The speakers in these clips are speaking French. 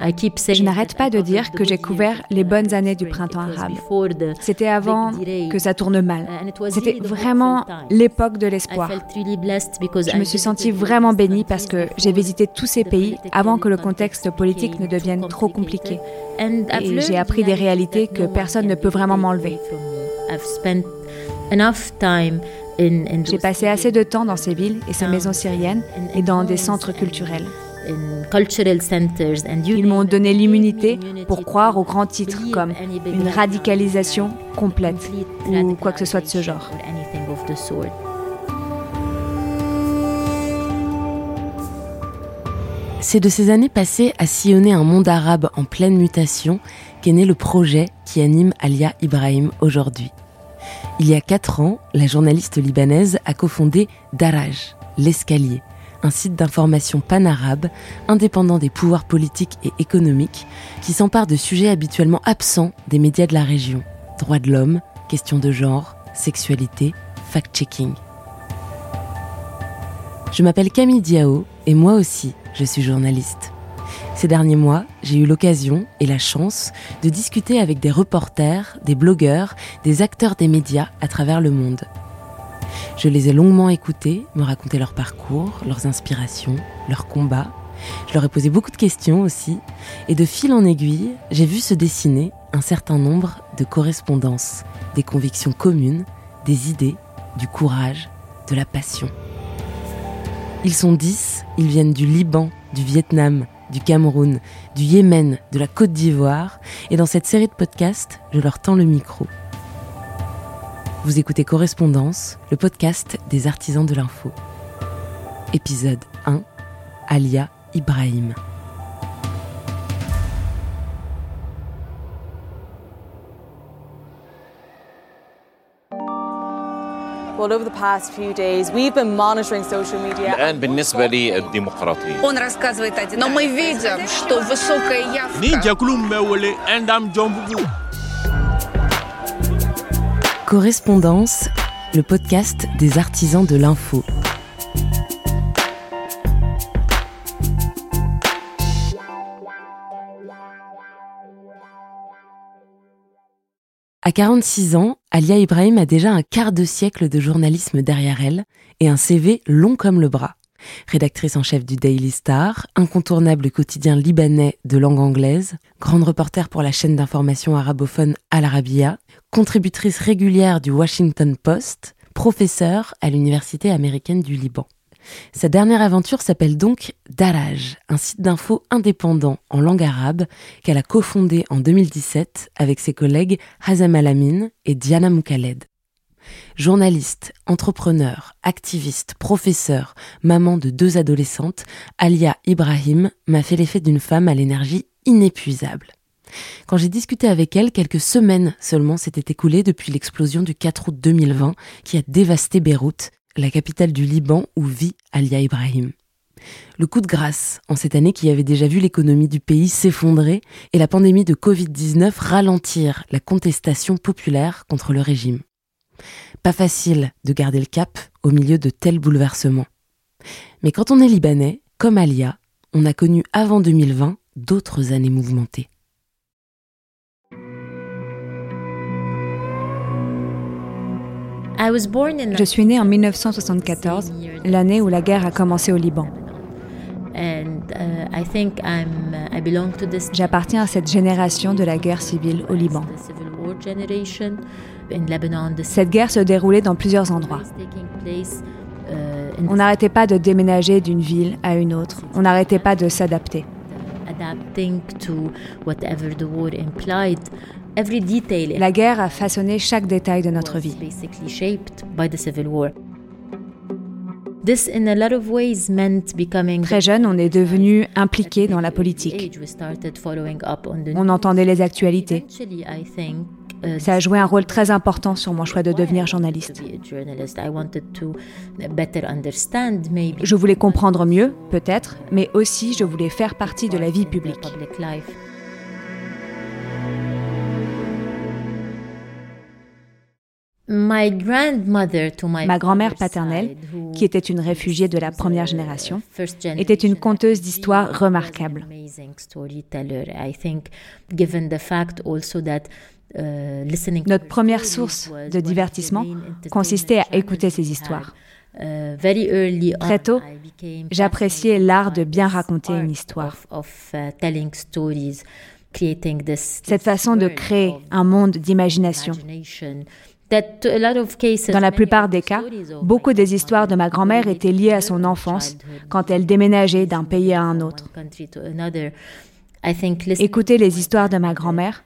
Je n'arrête pas de dire que j'ai couvert les bonnes années du printemps arabe. C'était avant que ça tourne mal. C'était vraiment l'époque de l'espoir. Je me suis sentie vraiment bénie parce que j'ai visité tous ces pays avant que le contexte politique ne devienne trop compliqué. Et j'ai appris des réalités que personne ne peut vraiment m'enlever. J'ai passé assez de temps dans ces villes et ces maisons syriennes et dans des centres culturels. Ils m'ont donné l'immunité pour croire aux grands titres comme une radicalisation complète ou quoi que ce soit de ce genre. C'est de ces années passées à sillonner un monde arabe en pleine mutation qu'est né le projet qui anime Alia Ibrahim aujourd'hui. Il y a quatre ans, la journaliste libanaise a cofondé Daraj, l'escalier, un site d'information pan-arabe, indépendant des pouvoirs politiques et économiques, qui s'empare de sujets habituellement absents des médias de la région. Droits de l'homme, questions de genre, sexualité, fact-checking. Je m'appelle Camille Diao et moi aussi, je suis journaliste. Ces derniers mois, j'ai eu l'occasion et la chance de discuter avec des reporters, des blogueurs, des acteurs des médias à travers le monde. Je les ai longuement écoutés, me raconter leur parcours, leurs inspirations, leurs combats. Je leur ai posé beaucoup de questions aussi, et de fil en aiguille, j'ai vu se dessiner un certain nombre de correspondances, des convictions communes, des idées, du courage, de la passion. Ils sont dix, ils viennent du Liban, du Vietnam, du Cameroun, du Yémen, de la Côte d'Ivoire, et dans cette série de podcasts, je leur tends le micro. Vous écoutez Correspondance, le podcast des artisans de l'info. Épisode 1, Alia Ibrahim. Correspondance, le podcast des artisans de l'info. À 46 ans, Alia Ibrahim a déjà un quart de siècle de journalisme derrière elle et un CV long comme le bras. Rédactrice en chef du Daily Star, incontournable quotidien libanais de langue anglaise, grande reporter pour la chaîne d'information arabophone Al Arabiya, contributrice régulière du Washington Post, professeure à l'Université américaine du Liban. Sa dernière aventure s'appelle donc Daraj, un site d'info indépendant en langue arabe qu'elle a cofondé en 2017 avec ses collègues Hazem Alamin et Diana Moukaled. Journaliste, entrepreneur, activiste, professeur, maman de deux adolescentes, Alia Ibrahim m'a fait l'effet d'une femme à l'énergie inépuisable. Quand j'ai discuté avec elle, quelques semaines seulement s'étaient écoulées depuis l'explosion du 4 août 2020 qui a dévasté Beyrouth, la capitale du Liban où vit Alia Ibrahim. Le coup de grâce en cette année qui avait déjà vu l'économie du pays s'effondrer et la pandémie de Covid-19 ralentir la contestation populaire contre le régime. Pas facile de garder le cap au milieu de tels bouleversements. Mais quand on est libanais, comme Alia, on a connu avant 2020 d'autres années mouvementées. Je suis née en 1974, l'année où la guerre a commencé au Liban. J'appartiens à cette génération de la guerre civile au Liban. Cette guerre se déroulait dans plusieurs endroits. On n'arrêtait pas de déménager d'une ville à une autre. On n'arrêtait pas de s'adapter. La guerre a façonné chaque détail de notre vie. Très jeune, on est devenu impliqué dans la politique. On entendait les actualités. Uh, Ça a joué un rôle très important sur mon choix de devenir journaliste. Je voulais comprendre mieux, peut-être, mais aussi je voulais faire partie de la vie publique. Ma grand-mère paternelle, qui était une réfugiée de la première génération, était une conteuse d'histoires remarquable. Notre première source de divertissement consistait à écouter ces histoires. Très tôt, j'appréciais l'art de bien raconter une histoire. Cette façon de créer un monde d'imagination. Dans la plupart des cas, beaucoup des histoires de ma grand-mère étaient liées à son enfance quand elle déménageait d'un pays à un autre. Écouter les histoires de ma grand-mère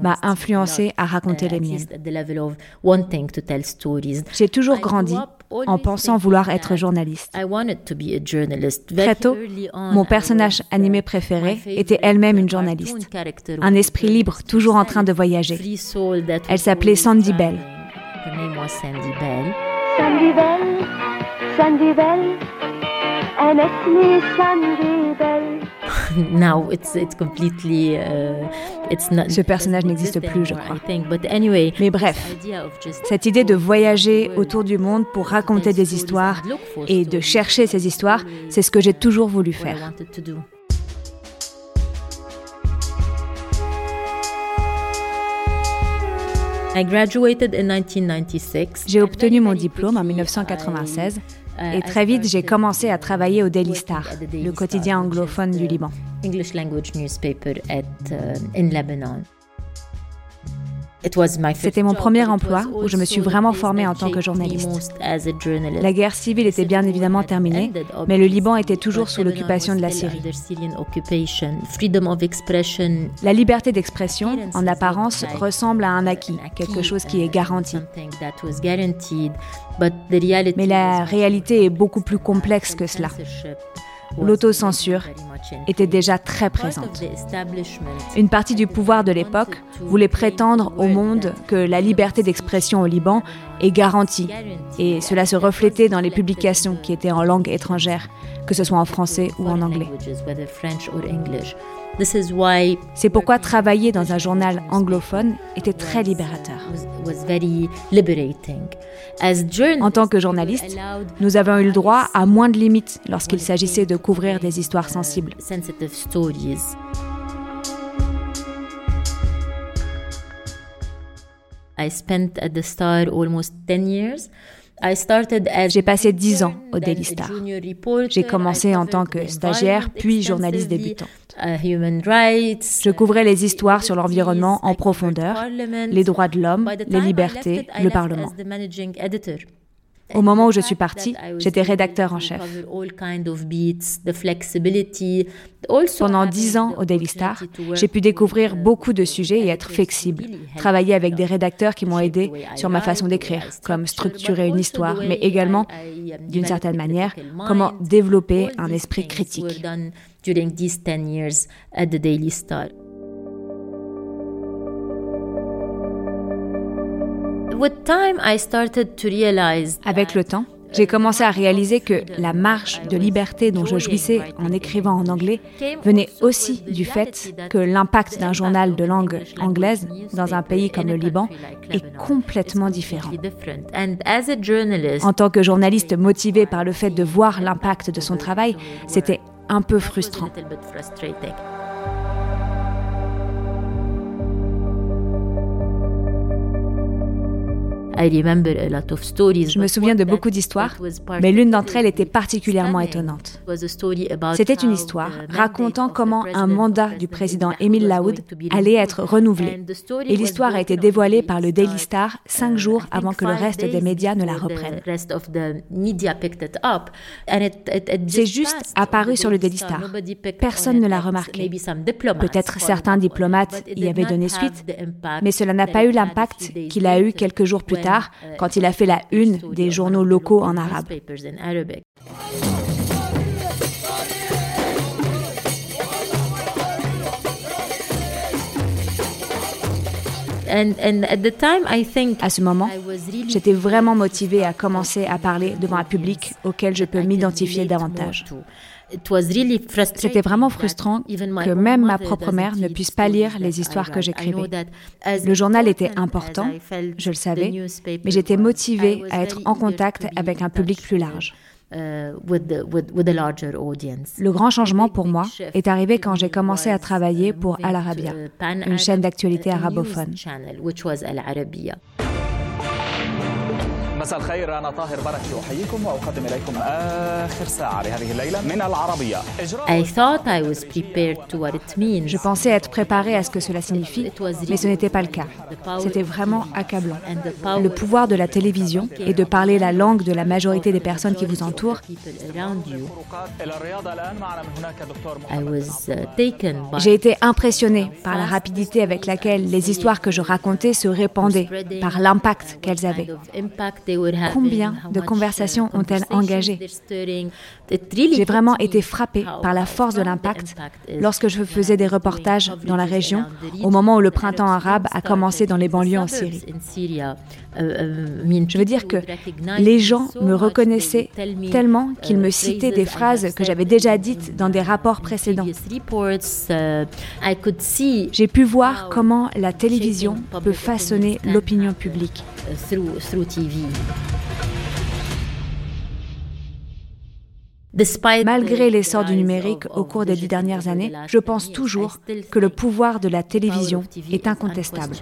m'a influencé à raconter les miennes. J'ai toujours grandi en pensant vouloir être journaliste. Très tôt, mon personnage animé préféré était elle-même une journaliste, un esprit libre toujours en train de voyager. Elle s'appelait Sandy Bell. Sandy Bell. Sandy Bell, Sandy Bell, Sandy Bell. Now it's it's completely uh, it's not, Ce personnage n'existe plus, je crois. Mais bref, cette idée de voyager autour du monde pour raconter des histoires et de chercher ces histoires, c'est ce que j'ai toujours voulu faire. J'ai obtenu mon diplôme en 1996 et très vite j'ai commencé à travailler au Daily Star, le quotidien anglophone du Liban. C'était mon premier emploi où je me suis vraiment formée en tant que journaliste. La guerre civile était bien évidemment terminée, mais le Liban était toujours sous l'occupation de la Syrie. La liberté d'expression, en apparence, ressemble à un acquis, quelque chose qui est garanti. Mais la réalité est beaucoup plus complexe que cela l'autocensure était déjà très présente. Une partie du pouvoir de l'époque voulait prétendre au monde que la liberté d'expression au Liban est garantie, et cela se reflétait dans les publications qui étaient en langue étrangère, que ce soit en français ou en anglais. C'est pourquoi travailler dans un journal anglophone était très libérateur. En tant que journaliste, nous avons eu le droit à moins de limites lorsqu'il s'agissait de couvrir des histoires sensibles. I spent at the Star almost 10 years. J'ai passé dix ans au Daily Star. J'ai commencé en tant que stagiaire, puis journaliste débutant. Je couvrais les histoires sur l'environnement en profondeur, les droits de l'homme, les libertés, le Parlement. Au moment où je suis partie, j'étais rédacteur en chef. Pendant dix ans au Daily Star, j'ai pu découvrir beaucoup de sujets et être flexible, travailler avec des rédacteurs qui m'ont aidé sur ma façon d'écrire, comme structurer une histoire, mais également, d'une certaine manière, comment développer un esprit critique. Avec le temps, j'ai commencé à réaliser que la marge de liberté dont je jouissais en écrivant en anglais venait aussi du fait que l'impact d'un journal de langue anglaise dans un pays comme le Liban est complètement différent. En tant que journaliste motivé par le fait de voir l'impact de son travail, c'était un peu frustrant. Je me souviens de beaucoup d'histoires, mais l'une d'entre elles était particulièrement étonnante. C'était une histoire racontant comment un mandat du président Émile Laoud allait être renouvelé. Et l'histoire a été dévoilée par le Daily Star cinq jours avant que le reste des médias ne la reprennent. C'est juste apparu sur le Daily Star. Personne ne l'a remarqué. Peut-être certains diplomates y avaient donné suite, mais cela n'a pas eu l'impact qu'il a eu quelques jours plus tard quand il a fait la une des journaux locaux en arabe. À ce moment, j'étais vraiment motivée à commencer à parler devant un public auquel je peux m'identifier davantage. C'était vraiment frustrant que même ma propre mère ne puisse pas lire les histoires que j'écrivais. Le journal était important, je le savais, mais j'étais motivée à être en contact avec un public plus large. Uh, Le grand changement pour moi est arrivé quand j'ai commencé à travailler pour Al Arabiya, une chaîne d'actualité arabophone. مساء الخير أنا طاهر بركي أحييكم وأقدم إليكم آخر ساعة لهذه الليلة من العربية I thought I was prepared to what it means. Je pensais être préparée à ce que cela signifie, mais ce n'était pas le cas. C'était vraiment accablant. Le pouvoir de la télévision et de parler la langue de la majorité des personnes qui vous entourent. Uh, J'ai été impressionnée par la rapidité avec laquelle les histoires que je racontais se répandaient, par l'impact qu'elles avaient. Combien de conversations ont-elles engagé J'ai vraiment été frappée par la force de l'impact lorsque je faisais des reportages dans la région au moment où le printemps arabe a commencé dans les banlieues en Syrie. Je veux dire que les gens me reconnaissaient tellement qu'ils me citaient des phrases que j'avais déjà dites dans des rapports précédents. J'ai pu voir comment la télévision peut façonner l'opinion publique. Malgré l'essor du numérique au cours des dix dernières années, je pense toujours que le pouvoir de la télévision est incontestable.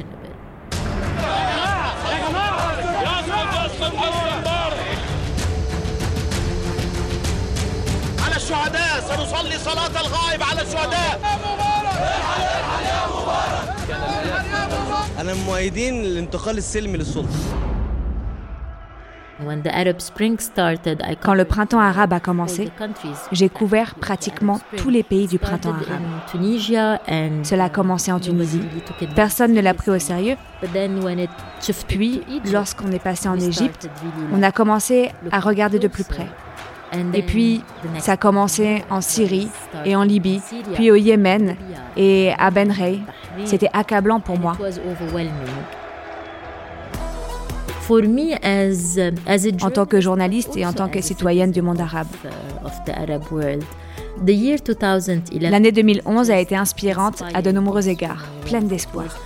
Quand le printemps arabe a commencé, j'ai couvert pratiquement tous les pays du printemps arabe. Cela a commencé en Tunisie. Personne ne l'a pris au sérieux. Puis, lorsqu'on est passé en Égypte, on a commencé à regarder de plus près. Et puis, ça a commencé en Syrie et en Libye, puis au Yémen et à Ben Rey. C'était accablant pour moi. En tant que journaliste et en tant que citoyenne du monde arabe. L'année 2011 a été inspirante à de nombreux égards, pleine d'espoir.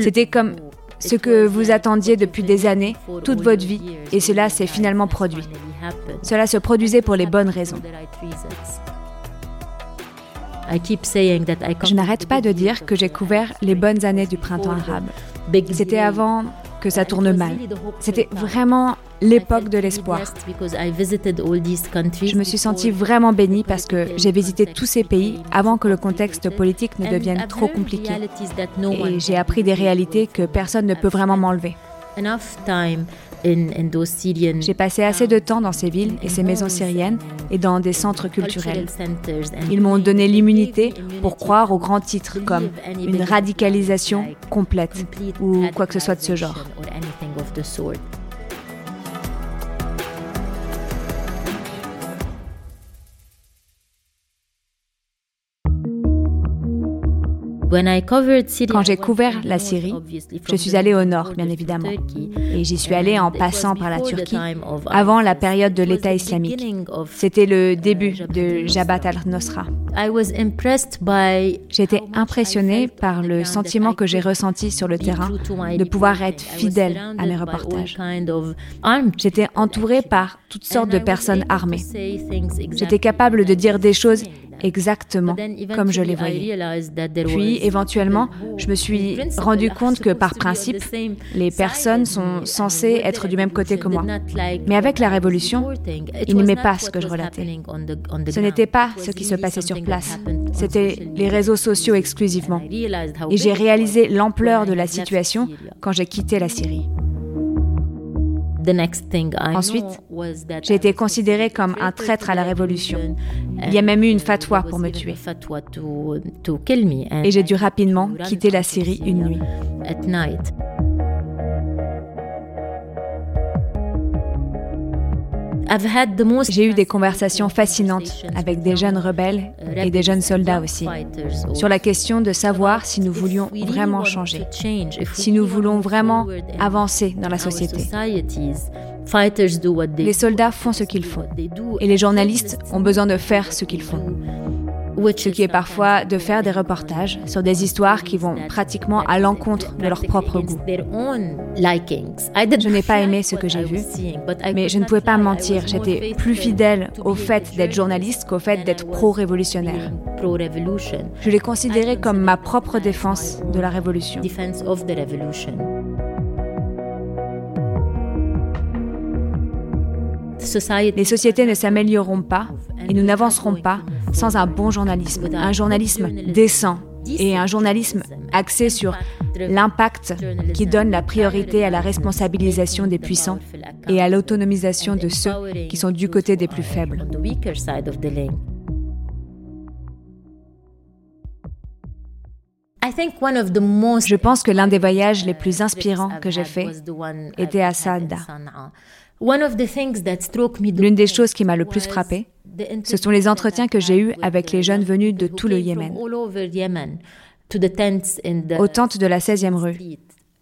C'était comme ce que vous attendiez depuis des années, toute votre vie, et cela s'est finalement produit. Cela se produisait pour les bonnes raisons. Je n'arrête pas de dire que j'ai couvert les bonnes années du printemps arabe. C'était avant que ça tourne mal. C'était vraiment l'époque de l'espoir. Je me suis sentie vraiment bénie parce que j'ai visité tous ces pays avant que le contexte politique ne devienne trop compliqué. Et j'ai appris des réalités que personne ne peut vraiment m'enlever. J'ai passé assez de temps dans ces villes et ces maisons syriennes et dans des centres culturels. Ils m'ont donné l'immunité pour croire aux grands titres comme une radicalisation complète ou quoi que ce soit de ce genre. Quand j'ai couvert la Syrie, je suis allée au nord, bien évidemment, et j'y suis allée en passant par la Turquie avant la période de l'État islamique. C'était le début de Jabhat al-Nosra. J'étais impressionnée par le sentiment que j'ai ressenti sur le terrain de pouvoir être fidèle à mes reportages. J'étais entourée par toutes sortes de personnes armées. J'étais capable de dire des choses exactement comme je les voyais. Puis, éventuellement, je me suis rendu compte que par principe, les personnes sont censées être du même côté que moi. Mais avec la Révolution, ils n'aimaient pas ce que je relatais. Ce n'était pas ce qui se passait sur place. C'était les réseaux sociaux exclusivement. Et j'ai réalisé l'ampleur de la situation quand j'ai quitté la Syrie. Ensuite, j'ai été considéré comme un traître à la révolution. Il y a même eu une fatwa pour me tuer. Et j'ai dû rapidement quitter la Syrie une nuit. J'ai eu des conversations fascinantes avec des jeunes rebelles et des jeunes soldats aussi, sur la question de savoir si nous voulions vraiment changer, si nous voulons vraiment avancer dans la société. Les soldats font ce qu'ils font. Et les journalistes ont besoin de faire ce qu'ils font qui est parfois de faire des reportages sur des histoires qui vont pratiquement à l'encontre de leur propre goût? Je n'ai pas aimé ce que j'ai vu, mais je ne pouvais pas mentir. J'étais plus fidèle au fait d'être journaliste qu'au fait d'être pro-révolutionnaire. Je l'ai considéré comme ma propre défense de la révolution. Les sociétés ne s'amélioreront pas et nous n'avancerons pas sans un bon journalisme, un journalisme décent et un journalisme axé sur l'impact qui donne la priorité à la responsabilisation des puissants et à l'autonomisation de ceux qui sont du côté des plus faibles. Je pense que l'un des voyages les plus inspirants que j'ai fait était à Saada. L'une des choses qui m'a le plus frappé, ce sont les entretiens que j'ai eus avec les jeunes venus de tout le Yémen, aux tentes de la 16e rue,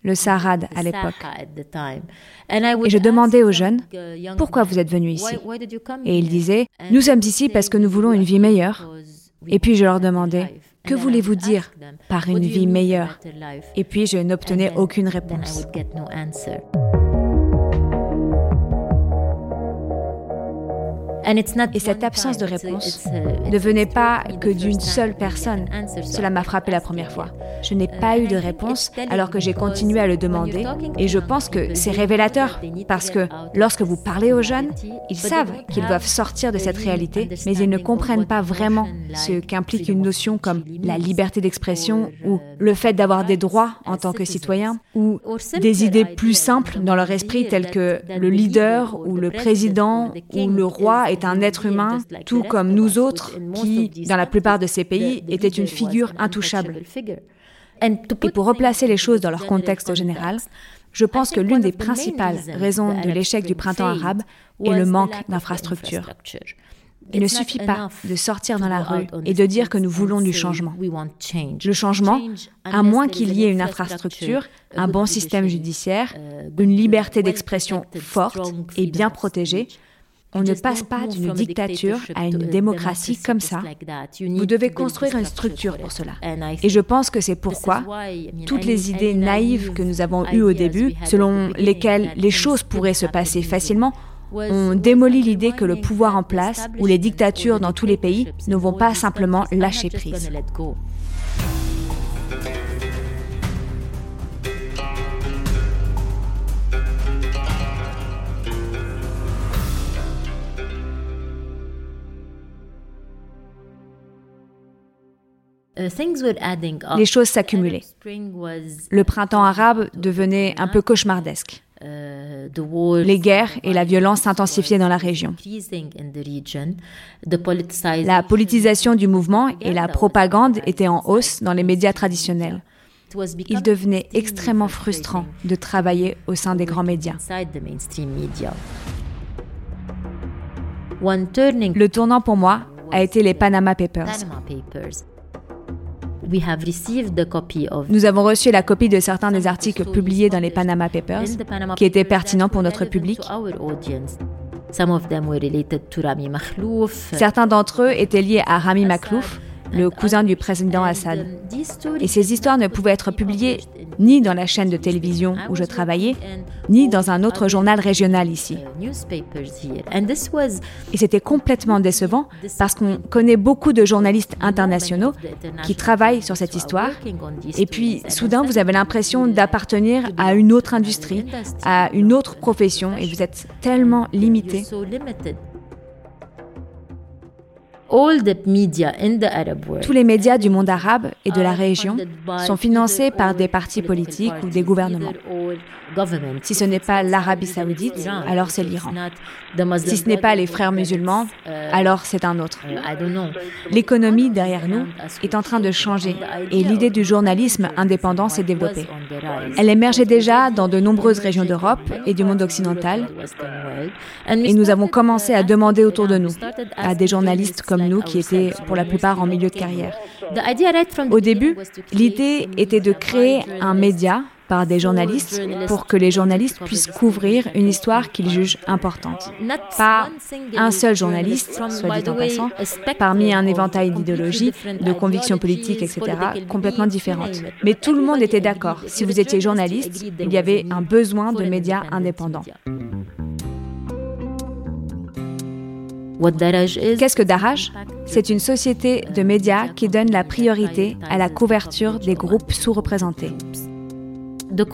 le Sarad à l'époque. Et je demandais aux jeunes, pourquoi vous êtes venus ici Et ils disaient, nous sommes ici parce que nous voulons une vie meilleure. Et puis je leur demandais, que voulez-vous dire par une vie meilleure? Et puis je n'obtenais aucune réponse. Et cette absence de réponse ne venait pas que d'une seule personne. Cela m'a frappé la première fois. Je n'ai pas eu de réponse alors que j'ai continué à le demander et je pense que c'est révélateur parce que lorsque vous parlez aux jeunes, ils savent qu'ils doivent sortir de cette réalité, mais ils ne comprennent pas vraiment ce qu'implique une notion comme la liberté d'expression ou le fait d'avoir des droits en tant que citoyen ou des idées plus simples dans leur esprit telles que le leader ou le président ou le roi est un être humain, tout comme nous autres, qui, dans la plupart de ces pays, était une figure intouchable. Et pour replacer les choses dans leur contexte général, je pense que l'une des principales raisons de l'échec du printemps arabe est le manque d'infrastructures. Il ne suffit pas de sortir dans la rue et de dire que nous voulons du changement. Le changement, à moins qu'il y ait une infrastructure, un bon système judiciaire, une liberté d'expression forte et bien protégée, on ne passe pas d'une dictature à une démocratie comme ça. Vous devez construire une structure pour cela. Et je pense que c'est pourquoi toutes les idées naïves que nous avons eues au début, selon lesquelles les choses pourraient se passer facilement, ont démoli l'idée que le pouvoir en place ou les dictatures dans tous les pays ne vont pas simplement lâcher prise. Les choses s'accumulaient. Le printemps arabe devenait un peu cauchemardesque. Uh, Les guerres et la violence s'intensifiaient dans la région. La politisation du mouvement et la propagande étaient en hausse dans les médias traditionnels. Il devenait extrêmement frustrant de travailler au sein des grands médias. Le tournant pour moi a été les Panama Papers. Nous avons reçu la copie de certains des articles publiés dans les Panama Papers qui étaient pertinents pour notre public. Certains d'entre eux étaient liés à Rami Maklouf, le cousin du président Assad. Et ces histoires ne pouvaient être publiées ni dans la chaîne de télévision où je travaillais, ni dans un autre journal régional ici. Et c'était complètement décevant parce qu'on connaît beaucoup de journalistes internationaux qui travaillent sur cette histoire. Et puis, soudain, vous avez l'impression d'appartenir à une autre industrie, à une autre profession, et vous êtes tellement limité. Tous les médias du monde arabe et de la région sont financés par des partis politiques ou des gouvernements. Si ce n'est pas l'Arabie saoudite, alors c'est l'Iran. Si ce n'est pas les frères musulmans, alors c'est un autre. L'économie derrière nous est en train de changer et l'idée du journalisme indépendant s'est développée. Elle émergeait déjà dans de nombreuses régions d'Europe et du monde occidental et nous avons commencé à demander autour de nous, à des journalistes comme nous qui étaient pour la plupart en milieu de carrière. Au début, l'idée était de créer un média par des journalistes pour que les journalistes puissent couvrir une histoire qu'ils jugent importante. Pas un seul journaliste, soit dit en passant, parmi un éventail d'idéologies, de convictions politiques, etc., complètement différentes. Mais tout le monde était d'accord. Si vous étiez journaliste, il y avait un besoin de médias indépendants. Qu'est-ce que Daraj? C'est une société de médias qui donne la priorité à la couverture des groupes sous-représentés.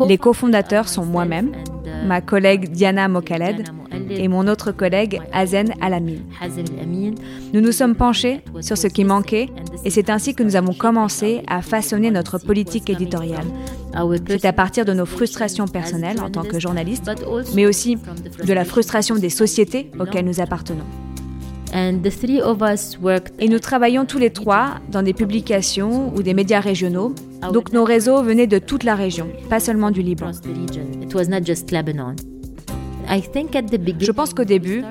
Les cofondateurs sont moi-même, ma collègue Diana Mokaled et mon autre collègue Azen Alamin. Nous nous sommes penchés sur ce qui manquait et c'est ainsi que nous avons commencé à façonner notre politique éditoriale. C'est à partir de nos frustrations personnelles en tant que journalistes, mais aussi de la frustration des sociétés auxquelles nous appartenons. Et nous travaillons tous les trois dans des publications ou des médias régionaux. Donc nos réseaux venaient de toute la région, pas seulement du Liban. Je pense qu'au début,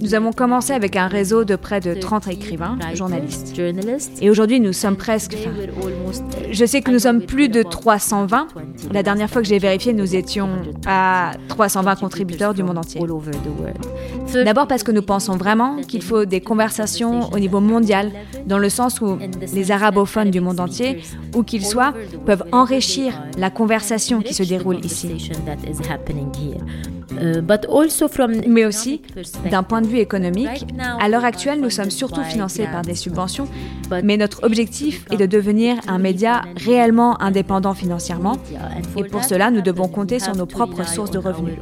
nous avons commencé avec un réseau de près de 30 écrivains, journalistes. Et aujourd'hui, nous sommes presque... je sais que nous sommes plus de 320. La dernière fois que j'ai vérifié, nous étions à 320 contributeurs du monde entier. D'abord parce que nous pensons vraiment qu'il faut des conversations au niveau mondial, dans le sens où les arabophones du monde entier, où qu'ils soient, peuvent enrichir la conversation qui se déroule ici. Euh, Mais aussi, d'un point de vue économique, à l'heure actuelle, nous sommes surtout financés par des subventions, mais notre objectif est de devenir un média réellement indépendant financièrement, et pour cela, nous devons compter sur nos propres sources de revenus.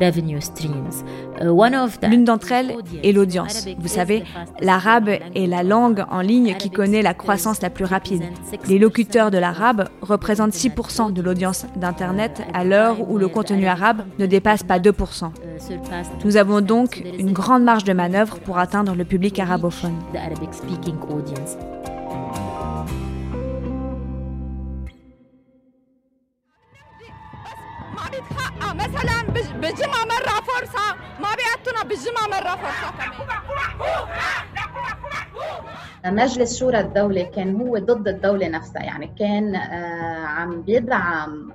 Uh, L'une d'entre elles est l'audience. Vous savez, l'arabe est la langue en ligne qui connaît la croissance la plus rapide. Les locuteurs de l'arabe représentent 6% de l'audience d'Internet à l'heure où le contenu arabe ne dépasse pas 2%. Uh, Nous avons donc une grande marge de manœuvre pour atteindre le public arabophone. مثلا بالجمعة مرة فرصة. ما بيعطونا بالجمعة مرة فرصة كمان. مجلس شورى الدولة كان هو ضد الدولة نفسها. يعني كان عم بيدعم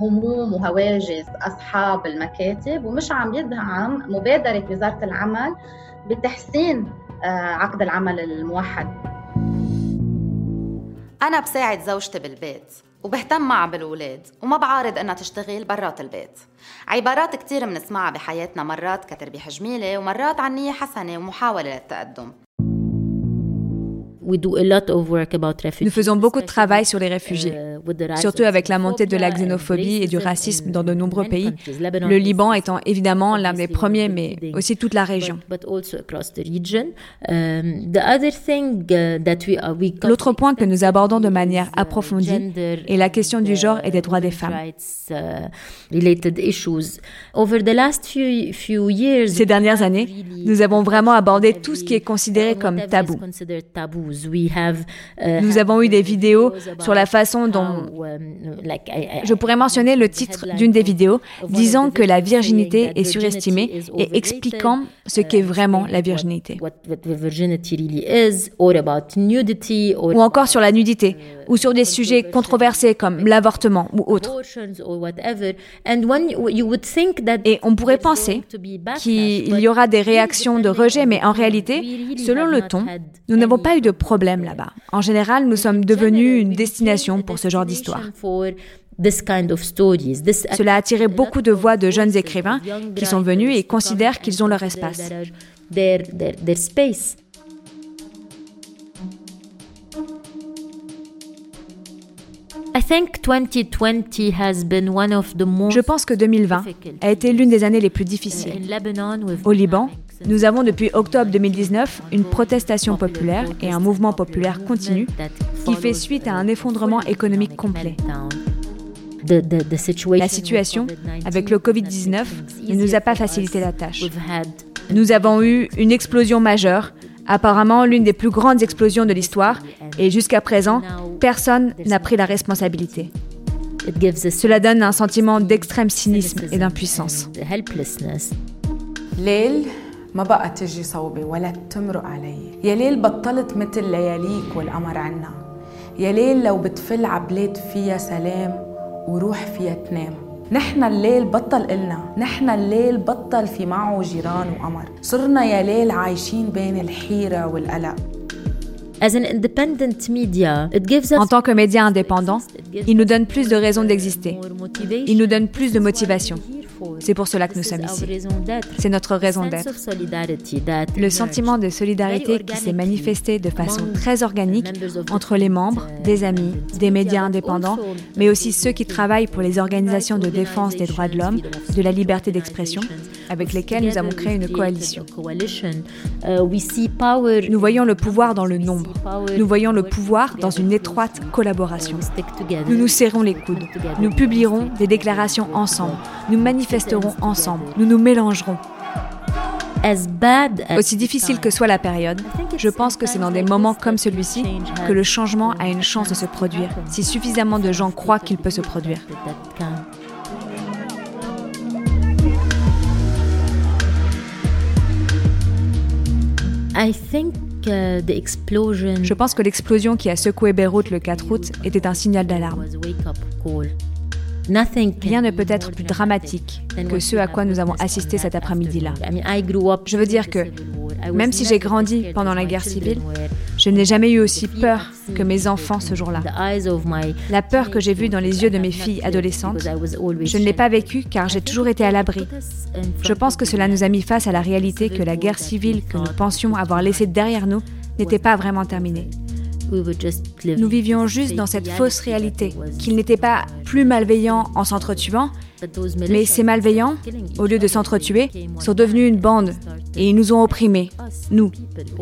هموم وهواجس أصحاب المكاتب ومش عم يدعم مبادرة وزارة العمل بتحسين عقد العمل الموحد. أنا بساعد زوجتي بالبيت. وبهتم معها بالولاد وما بعارض إنها تشتغل برات البيت. عبارات كتير منسمعها بحياتنا مرات كتربيح جميلة ومرات عن نية حسنة ومحاولة للتقدم. Nous faisons beaucoup de travail sur les réfugiés, uh, surtout avec la montée de la xénophobie et du racisme dans de nombreux pays, le Liban étant évidemment l'un des premiers, mais aussi toute la région. Uh, L'autre point que nous abordons de manière uh, approfondie est la question du genre et des droits des femmes. Ces dernières années, nous avons vraiment abordé tout ce qui est considéré comme tabou. Uh, Nous avons eu des vidéos sur la façon dont... Um, Je pourrais mentionner le titre d'une des vidéos disant que la virginité est surestimée et expliquant ce qu'est vraiment la virginité. Ou encore sur la nudité, uh, ou sur des sujets controversés comme l'avortement ou autres. Et on pourrait penser qu'il y aura des réactions de rejet, mais en réalité, selon le ton, nous n'avons pas eu de problème là-bas. En général, nous sommes devenus une destination pour ce genre d'histoire. Cela a attiré beaucoup de voix de jeunes écrivains qui sont venus et considèrent qu'ils ont leur espace. Je pense que 2020 a été l'une des années les plus difficiles. Au Liban, nous avons depuis octobre 2019 une protestation populaire et un mouvement populaire continu qui fait suite à un effondrement économique complet. La situation avec le Covid-19 ne nous a pas facilité la tâche. Nous avons eu une explosion majeure, apparemment l'une des plus grandes explosions de l'histoire, et jusqu'à présent, personne n'a pris la responsabilité. Cela donne un sentiment d'extrême cynisme et d'impuissance. ما بقى تجي صوبي ولا تمرق علي. يا ليل بطلت مثل لياليك والقمر عنا. يا ليل لو بتفل عبلاد فيها سلام وروح فيها تنام. نحن الليل بطل إلنا. نحن الليل بطل في معه جيران وقمر. صرنا يا ليل عايشين بين الحيرة والقلق. En tant que média indépendant, il nous donne plus de raisons d'exister. Il nous donne plus de motivation. C'est pour cela que nous sommes ici. C'est notre raison d'être. Le sentiment de solidarité qui s'est manifesté de façon très organique entre les membres, des amis, des médias indépendants, mais aussi ceux qui travaillent pour les organisations de défense des droits de l'homme, de la liberté d'expression, avec lesquels nous avons créé une coalition. Nous voyons le pouvoir dans le nombre. Nous voyons le pouvoir dans une étroite collaboration. Nous nous serrons les coudes. Nous publierons des déclarations ensemble. Nous manifesterons ensemble. Nous nous mélangerons. Aussi difficile que soit la période, je pense que c'est dans des moments comme celui-ci que le changement a une chance de se produire, si suffisamment de gens croient qu'il peut se produire. Je pense que l'explosion qui a secoué Beyrouth le 4 août était un signal d'alarme. Rien ne peut être plus dramatique que ce à quoi nous avons assisté cet après-midi-là. Je veux dire que, même si j'ai grandi pendant la guerre civile, je n'ai jamais eu aussi peur que mes enfants ce jour-là. La peur que j'ai vue dans les yeux de mes filles adolescentes, je ne l'ai pas vécue car j'ai toujours été à l'abri. Je pense que cela nous a mis face à la réalité que la guerre civile que nous pensions avoir laissée derrière nous n'était pas vraiment terminée. Nous vivions juste dans cette fausse réalité, qu'ils n'étaient pas plus malveillants en s'entretuant, mais ces malveillants, au lieu de s'entretuer, sont devenus une bande et ils nous ont opprimés, nous,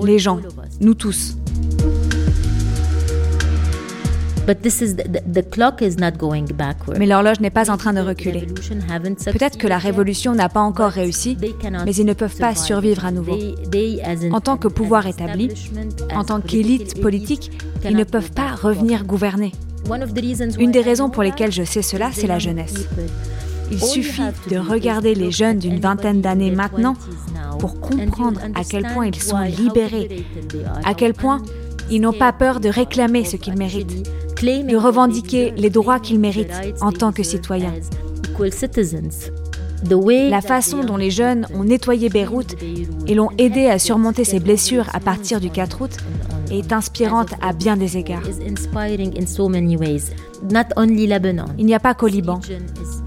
les gens, nous tous. Mais l'horloge n'est pas en train de reculer. Peut-être que la révolution n'a pas encore réussi, mais ils ne peuvent pas survivre à nouveau. En tant que pouvoir établi, en tant qu'élite politique, ils ne peuvent pas revenir gouverner. Une des raisons pour lesquelles je sais cela, c'est la jeunesse. Il suffit de regarder les jeunes d'une vingtaine d'années maintenant pour comprendre à quel point ils sont libérés, à quel point ils n'ont pas peur de réclamer ce qu'ils méritent, de revendiquer les droits qu'ils méritent en tant que citoyens. La façon dont les jeunes ont nettoyé Beyrouth et l'ont aidé à surmonter ses blessures à partir du 4 août est inspirante à bien des égards. Il n'y a pas qu'au Liban.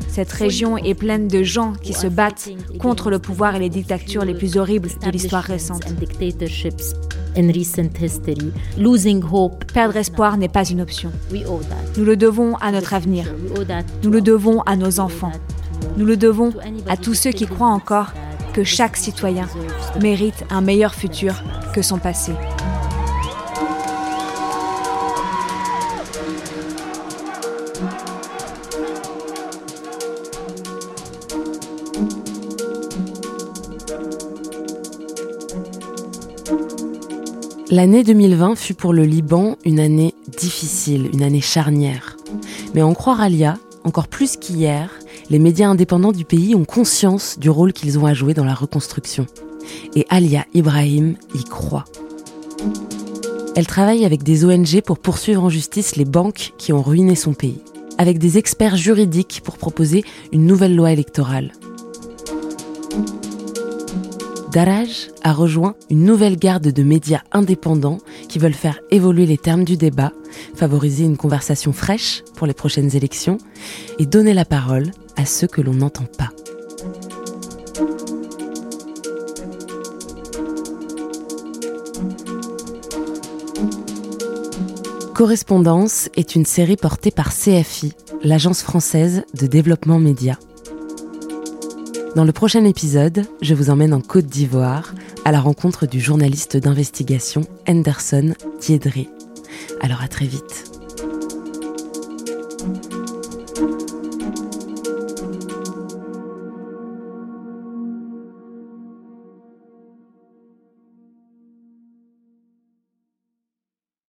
Cette région est pleine de gens qui se battent contre le pouvoir et les dictatures les plus horribles de l'histoire récente. Perdre espoir n'est pas une option. Nous le devons à notre avenir. Nous le devons à nos enfants. Nous le devons à tous ceux qui croient encore que chaque citoyen mérite un meilleur futur que son passé. L'année 2020 fut pour le Liban une année difficile, une année charnière. Mais en croire Alia, encore plus qu'hier, les médias indépendants du pays ont conscience du rôle qu'ils ont à jouer dans la reconstruction. Et Alia Ibrahim y croit. Elle travaille avec des ONG pour poursuivre en justice les banques qui ont ruiné son pays, avec des experts juridiques pour proposer une nouvelle loi électorale. Daraj a rejoint une nouvelle garde de médias indépendants qui veulent faire évoluer les termes du débat, favoriser une conversation fraîche pour les prochaines élections et donner la parole à ceux que l'on n'entend pas. Correspondance est une série portée par CFI, l'agence française de développement média. Dans le prochain épisode, je vous emmène en Côte d'Ivoire à la rencontre du journaliste d'investigation Henderson Diedré. Alors à très vite.